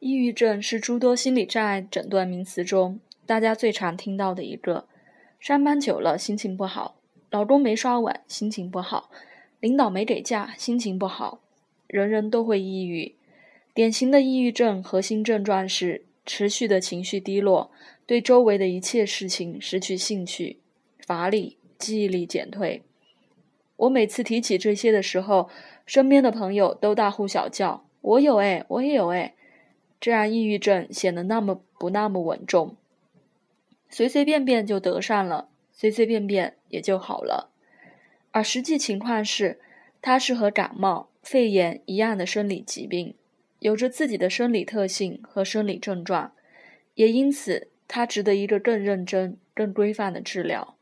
抑郁症是诸多心理障碍诊断名词中大家最常听到的一个。上班久了，心情不好；老公没刷碗，心情不好；领导没给假，心情不好。人人都会抑郁。典型的抑郁症核心症状是持续的情绪低落，对周围的一切事情失去兴趣，乏力，记忆力减退。我每次提起这些的时候，身边的朋友都大呼小叫：“我有哎，我也有哎。”这让抑郁症显得那么不那么稳重，随随便便就得上了，随随便便也就好了。而实际情况是，它是和感冒、肺炎一样的生理疾病，有着自己的生理特性和生理症状，也因此它值得一个更认真、更规范的治疗。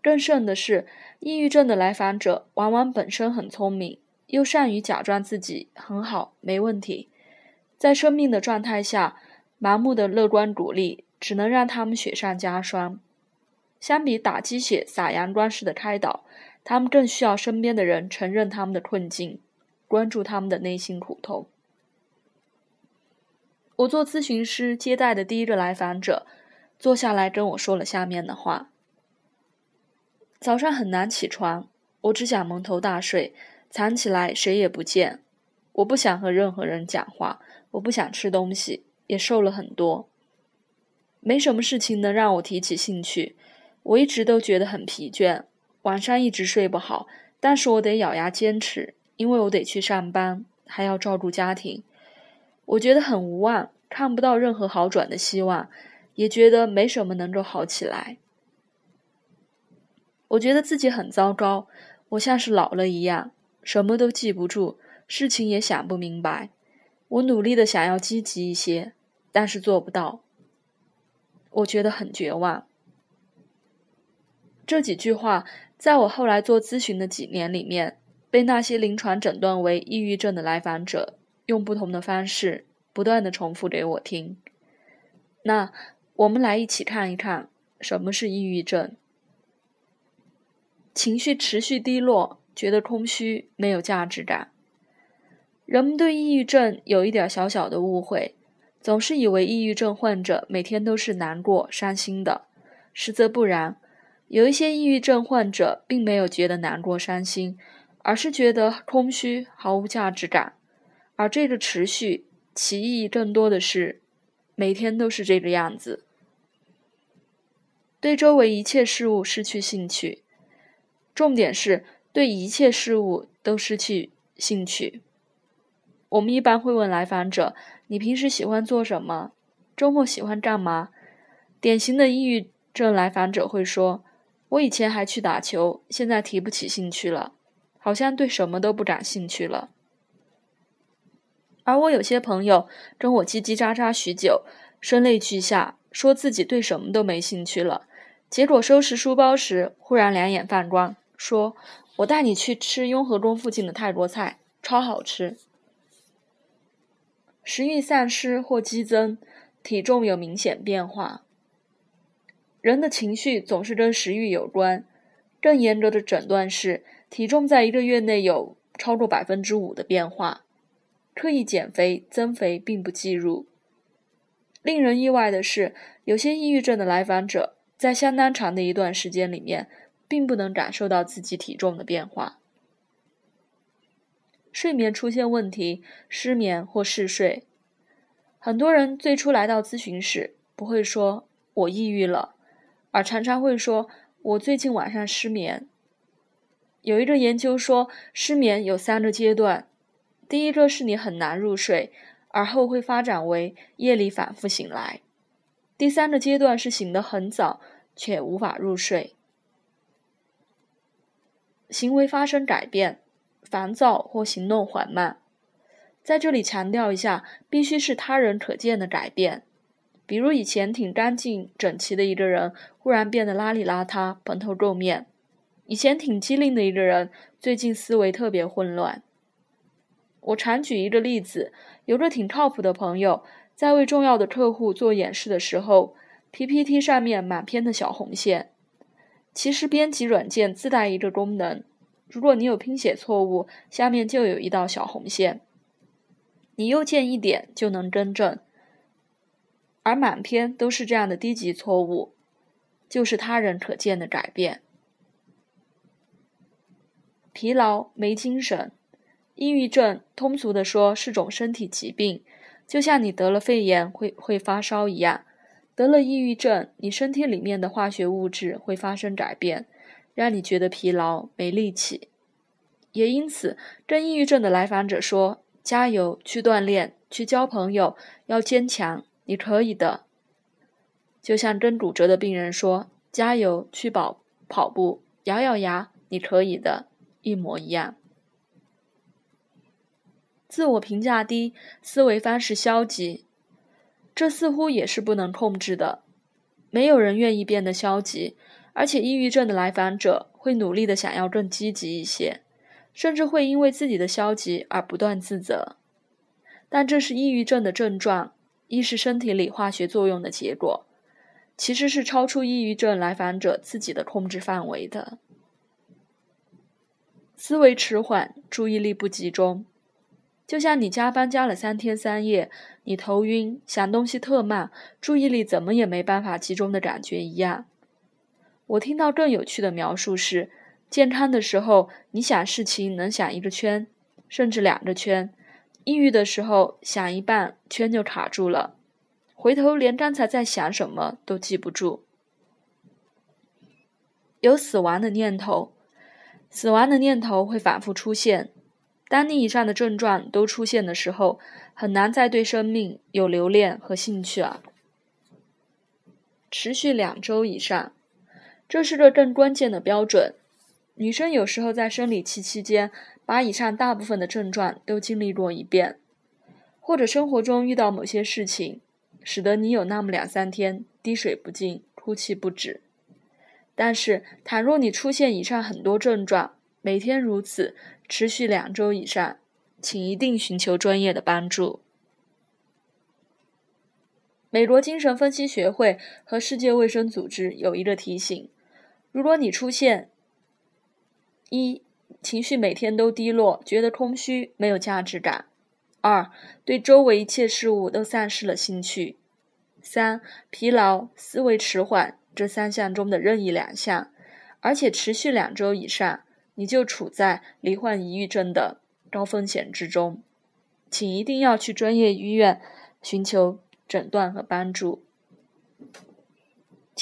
更甚的是，抑郁症的来访者往往本身很聪明，又善于假装自己很好、没问题。在生命的状态下，盲目的乐观鼓励只能让他们雪上加霜。相比打鸡血、撒阳光式的开导，他们更需要身边的人承认他们的困境，关注他们的内心苦痛。我做咨询师接待的第一个来访者，坐下来跟我说了下面的话：早上很难起床，我只想蒙头大睡，藏起来谁也不见。我不想和任何人讲话。我不想吃东西，也瘦了很多。没什么事情能让我提起兴趣。我一直都觉得很疲倦，晚上一直睡不好。但是我得咬牙坚持，因为我得去上班，还要照顾家庭。我觉得很无望，看不到任何好转的希望，也觉得没什么能够好起来。我觉得自己很糟糕，我像是老了一样，什么都记不住，事情也想不明白。我努力的想要积极一些，但是做不到。我觉得很绝望。这几句话在我后来做咨询的几年里面，被那些临床诊断为抑郁症的来访者用不同的方式不断的重复给我听。那我们来一起看一看什么是抑郁症。情绪持续低落，觉得空虚，没有价值感。人们对抑郁症有一点小小的误会，总是以为抑郁症患者每天都是难过、伤心的，实则不然。有一些抑郁症患者并没有觉得难过、伤心，而是觉得空虚、毫无价值感。而这个持续，其意义更多的是每天都是这个样子，对周围一切事物失去兴趣。重点是对一切事物都失去兴趣。我们一般会问来访者：“你平时喜欢做什么？周末喜欢干嘛？”典型的抑郁症来访者会说：“我以前还去打球，现在提不起兴趣了，好像对什么都不感兴趣了。”而我有些朋友跟我叽叽喳喳许久，声泪俱下，说自己对什么都没兴趣了。结果收拾书包时，忽然两眼放光，说：“我带你去吃雍和宫附近的泰国菜，超好吃。”食欲丧失或激增，体重有明显变化。人的情绪总是跟食欲有关。更严格的诊断是，体重在一个月内有超过百分之五的变化。刻意减肥、增肥并不计入。令人意外的是，有些抑郁症的来访者在相当长的一段时间里面，并不能感受到自己体重的变化。睡眠出现问题，失眠或嗜睡。很多人最初来到咨询室，不会说“我抑郁了”，而常常会说“我最近晚上失眠”。有一个研究说，失眠有三个阶段：第一个是你很难入睡，而后会发展为夜里反复醒来；第三个阶段是醒得很早，却无法入睡，行为发生改变。烦躁或行动缓慢，在这里强调一下，必须是他人可见的改变。比如以前挺干净整齐的一个人，忽然变得邋里邋遢、蓬头垢面；以前挺机灵的一个人，最近思维特别混乱。我常举一个例子：有个挺靠谱的朋友，在为重要的客户做演示的时候，PPT 上面满篇的小红线。其实编辑软件自带一个功能。如果你有拼写错误，下面就有一道小红线。你右键一点就能更正，而满篇都是这样的低级错误，就是他人可见的改变。疲劳、没精神，抑郁症，通俗的说是种身体疾病，就像你得了肺炎会会发烧一样。得了抑郁症，你身体里面的化学物质会发生改变，让你觉得疲劳、没力气。也因此，跟抑郁症的来访者说：“加油，去锻炼，去交朋友，要坚强，你可以的。”就像跟骨折的病人说：“加油，去跑跑步，咬咬牙，你可以的。”一模一样。自我评价低，思维方式消极，这似乎也是不能控制的。没有人愿意变得消极，而且抑郁症的来访者会努力的想要更积极一些。甚至会因为自己的消极而不断自责，但这是抑郁症的症状，一是身体里化学作用的结果，其实是超出抑郁症来访者自己的控制范围的。思维迟缓，注意力不集中，就像你加班加了三天三夜，你头晕，想东西特慢，注意力怎么也没办法集中的感觉一样。我听到更有趣的描述是。健康的时候，你想事情能想一个圈，甚至两个圈；抑郁的时候，想一半圈就卡住了，回头连刚才在想什么都记不住。有死亡的念头，死亡的念头会反复出现。当你以上的症状都出现的时候，很难再对生命有留恋和兴趣了。持续两周以上，这是个更关键的标准。女生有时候在生理期期间，把以上大部分的症状都经历过一遍，或者生活中遇到某些事情，使得你有那么两三天滴水不进、哭泣不止。但是，倘若你出现以上很多症状，每天如此，持续两周以上，请一定寻求专业的帮助。美国精神分析学会和世界卫生组织有一个提醒：如果你出现，一、情绪每天都低落，觉得空虚，没有价值感；二、对周围一切事物都丧失了兴趣；三、疲劳、思维迟缓，这三项中的任意两项，而且持续两周以上，你就处在罹患抑郁症的高风险之中，请一定要去专业医院寻求诊断和帮助。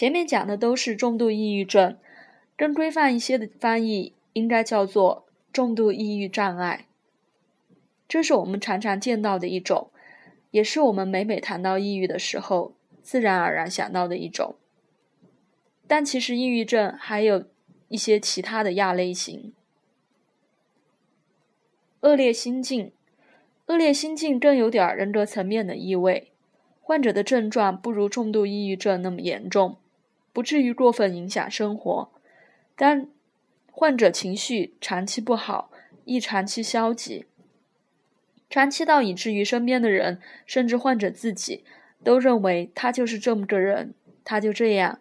前面讲的都是重度抑郁症，更规范一些的翻译。应该叫做重度抑郁障碍，这是我们常常见到的一种，也是我们每每谈到抑郁的时候自然而然想到的一种。但其实抑郁症还有一些其他的亚类型。恶劣心境，恶劣心境更有点人格层面的意味。患者的症状不如重度抑郁症那么严重，不至于过分影响生活，但。患者情绪长期不好，易长期消极，长期到以至于身边的人，甚至患者自己，都认为他就是这么个人，他就这样。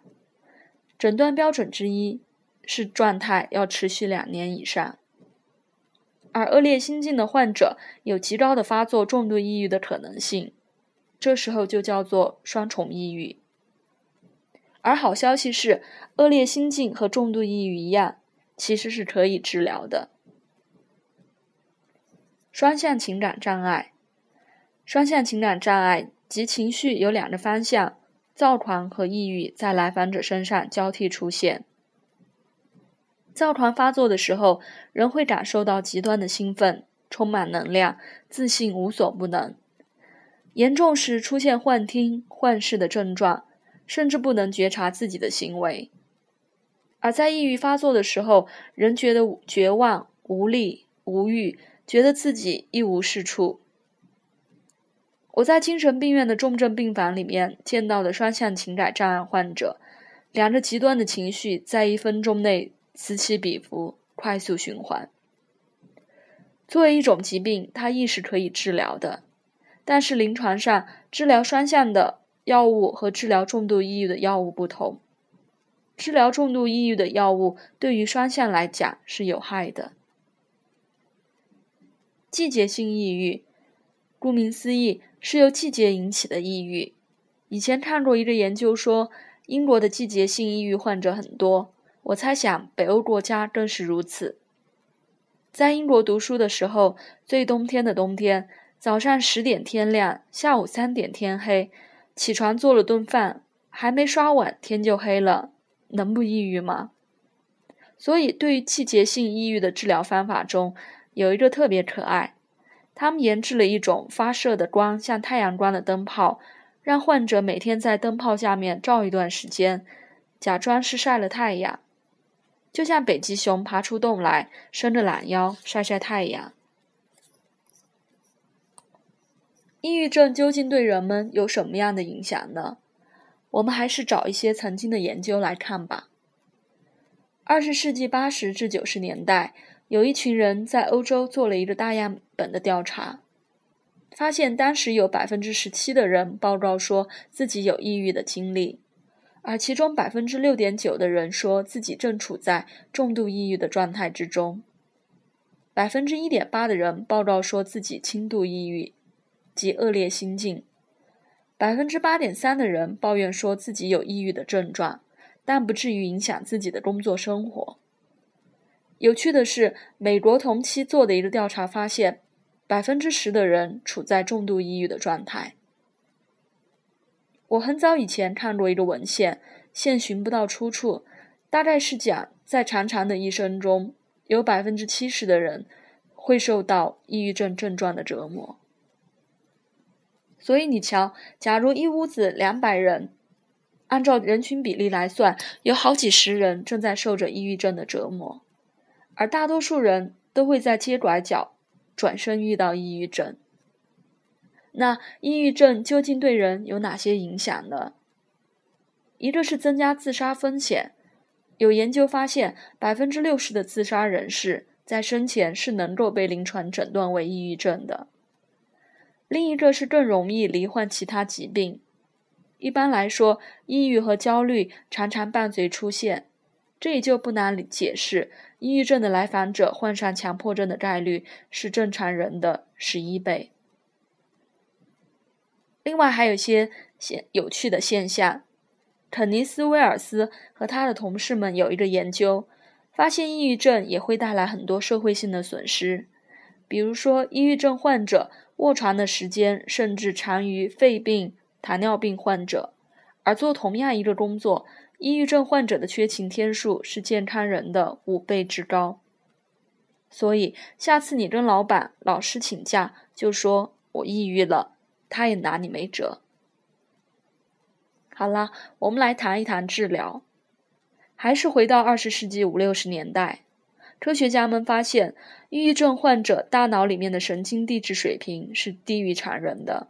诊断标准之一是状态要持续两年以上，而恶劣心境的患者有极高的发作重度抑郁的可能性，这时候就叫做双重抑郁。而好消息是，恶劣心境和重度抑郁一样。其实是可以治疗的。双向情感障碍，双向情感障碍及情绪有两个方向，躁狂和抑郁在来访者身上交替出现。躁狂发作的时候，人会感受到极端的兴奋，充满能量，自信无所不能；严重时出现幻听、幻视的症状，甚至不能觉察自己的行为。而在抑郁发作的时候，人觉得绝望、无力、无欲，觉得自己一无是处。我在精神病院的重症病房里面见到的双向情感障碍患者，两个极端的情绪在一分钟内此起彼伏，快速循环。作为一种疾病，它亦是可以治疗的，但是临床上治疗双向的药物和治疗重度抑郁的药物不同。治疗重度抑郁的药物对于双向来讲是有害的。季节性抑郁，顾名思义，是由季节引起的抑郁。以前看过一个研究说，英国的季节性抑郁患者很多，我猜想北欧国家更是如此。在英国读书的时候，最冬天的冬天，早上十点天亮，下午三点天黑，起床做了顿饭，还没刷碗，天就黑了，能不抑郁吗？所以，对于季节性抑郁的治疗方法中，有一个特别可爱。他们研制了一种发射的光像太阳光的灯泡，让患者每天在灯泡下面照一段时间，假装是晒了太阳，就像北极熊爬出洞来，伸着懒腰晒晒太阳。抑郁症究竟对人们有什么样的影响呢？我们还是找一些曾经的研究来看吧。二十世纪八十至九十年代。有一群人在欧洲做了一个大样本的调查，发现当时有百分之十七的人报告说自己有抑郁的经历，而其中百分之六点九的人说自己正处在重度抑郁的状态之中，百分之一点八的人报告说自己轻度抑郁及恶劣心境，百分之八点三的人抱怨说自己有抑郁的症状，但不至于影响自己的工作生活。有趣的是，美国同期做的一个调查发现，百分之十的人处在重度抑郁的状态。我很早以前看过一个文献，现寻不到出处，大概是讲在长长的一生中，有百分之七十的人会受到抑郁症症状的折磨。所以你瞧，假如一屋子两百人，按照人群比例来算，有好几十人正在受着抑郁症的折磨。而大多数人都会在街拐角转身遇到抑郁症。那抑郁症究竟对人有哪些影响呢？一个是增加自杀风险，有研究发现，百分之六十的自杀人士在生前是能够被临床诊断为抑郁症的。另一个是更容易罹患其他疾病。一般来说，抑郁和焦虑常常伴随出现。这也就不难解释，抑郁症的来访者患上强迫症的概率是正常人的十一倍。另外，还有一些现有趣的现象。肯尼斯·威尔斯和他的同事们有一个研究，发现抑郁症也会带来很多社会性的损失，比如说，抑郁症患者卧床的时间甚至长于肺病、糖尿病患者，而做同样一个工作。抑郁症患者的缺勤天数是健康人的五倍之高，所以下次你跟老板、老师请假，就说我抑郁了，他也拿你没辙。好了，我们来谈一谈治疗。还是回到二十世纪五六十年代，科学家们发现，抑郁症患者大脑里面的神经递质水平是低于常人的。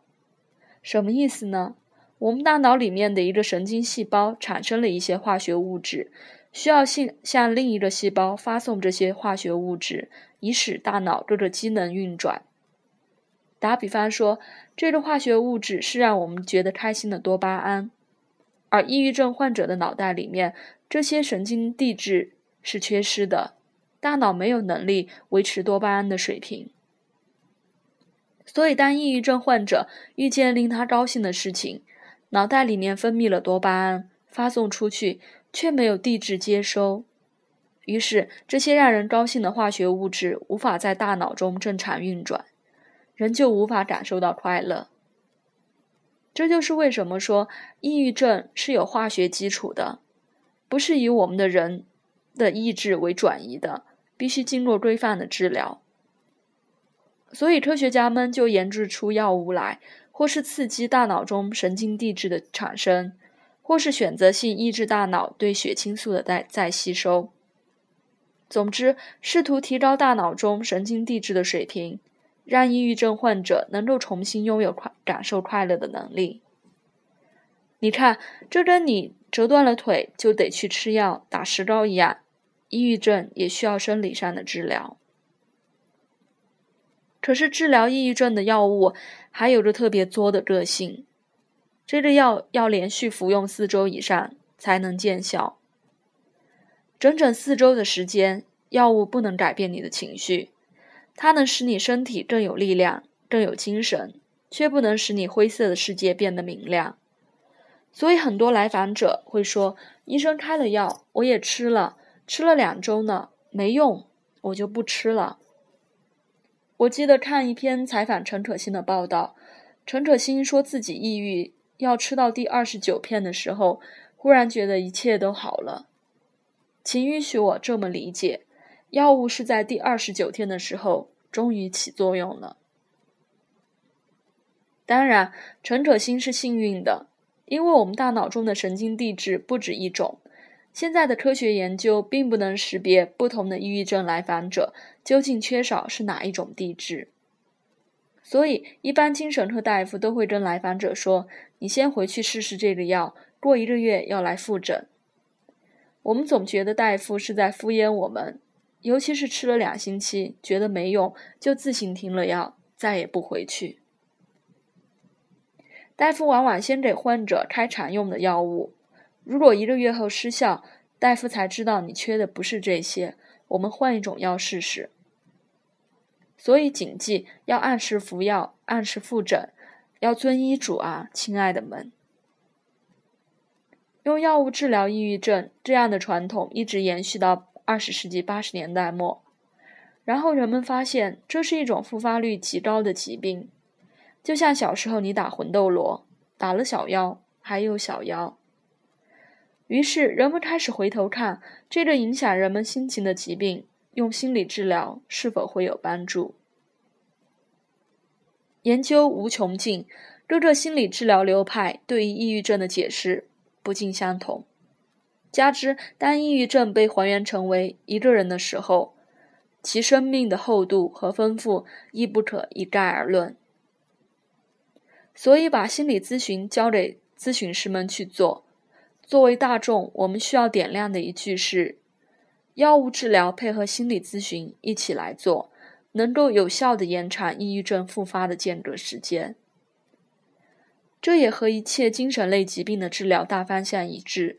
什么意思呢？我们大脑里面的一个神经细胞产生了一些化学物质，需要向向另一个细胞发送这些化学物质，以使大脑各个机能运转。打比方说，这个化学物质是让我们觉得开心的多巴胺，而抑郁症患者的脑袋里面这些神经递质是缺失的，大脑没有能力维持多巴胺的水平。所以，当抑郁症患者遇见令他高兴的事情，脑袋里面分泌了多巴胺，发送出去，却没有地质接收，于是这些让人高兴的化学物质无法在大脑中正常运转，人就无法感受到快乐。这就是为什么说抑郁症是有化学基础的，不是以我们的人的意志为转移的，必须经过规范的治疗。所以科学家们就研制出药物来。或是刺激大脑中神经递质的产生，或是选择性抑制大脑对血清素的再再吸收。总之，试图提高大脑中神经递质的水平，让抑郁症患者能够重新拥有快感受快乐的能力。你看，这跟你折断了腿就得去吃药打石膏一样，抑郁症也需要生理上的治疗。可是治疗抑郁症的药物还有着特别作的个性，这个药要连续服用四周以上才能见效。整整四周的时间，药物不能改变你的情绪，它能使你身体更有力量、更有精神，却不能使你灰色的世界变得明亮。所以，很多来访者会说：“医生开了药，我也吃了，吃了两周呢，没用，我就不吃了。”我记得看一篇采访陈可辛的报道，陈可辛说自己抑郁，要吃到第二十九片的时候，忽然觉得一切都好了。请允许我这么理解，药物是在第二十九天的时候终于起作用了。当然，陈可辛是幸运的。因为我们大脑中的神经递质不止一种，现在的科学研究并不能识别不同的抑郁症来访者究竟缺少是哪一种递质，所以一般精神科大夫都会跟来访者说：“你先回去试试这个药，过一个月要来复诊。”我们总觉得大夫是在敷衍我们，尤其是吃了两星期觉得没用，就自行停了药，再也不回去。大夫往往先给患者开常用的药物，如果一个月后失效，大夫才知道你缺的不是这些，我们换一种药试试。所以谨记要按时服药，按时复诊，要遵医嘱啊，亲爱的们。用药物治疗抑郁症这样的传统一直延续到二十世纪八十年代末，然后人们发现这是一种复发率极高的疾病。就像小时候你打魂斗罗，打了小妖还有小妖。于是人们开始回头看这个影响人们心情的疾病，用心理治疗是否会有帮助？研究无穷尽，各个心理治疗流派对于抑郁症的解释不尽相同。加之当抑郁症被还原成为一个人的时候，其生命的厚度和丰富亦不可一概而论。所以，把心理咨询交给咨询师们去做。作为大众，我们需要点亮的一句是：药物治疗配合心理咨询一起来做，能够有效的延长抑郁症复发的间隔时间。这也和一切精神类疾病的治疗大方向一致。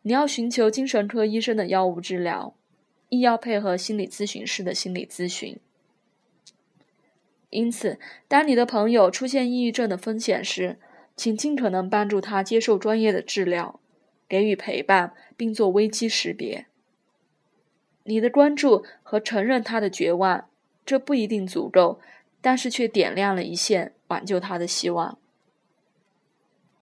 你要寻求精神科医生的药物治疗，亦要配合心理咨询师的心理咨询。因此，当你的朋友出现抑郁症的风险时，请尽可能帮助他接受专业的治疗，给予陪伴，并做危机识别。你的关注和承认他的绝望，这不一定足够，但是却点亮了一线挽救他的希望。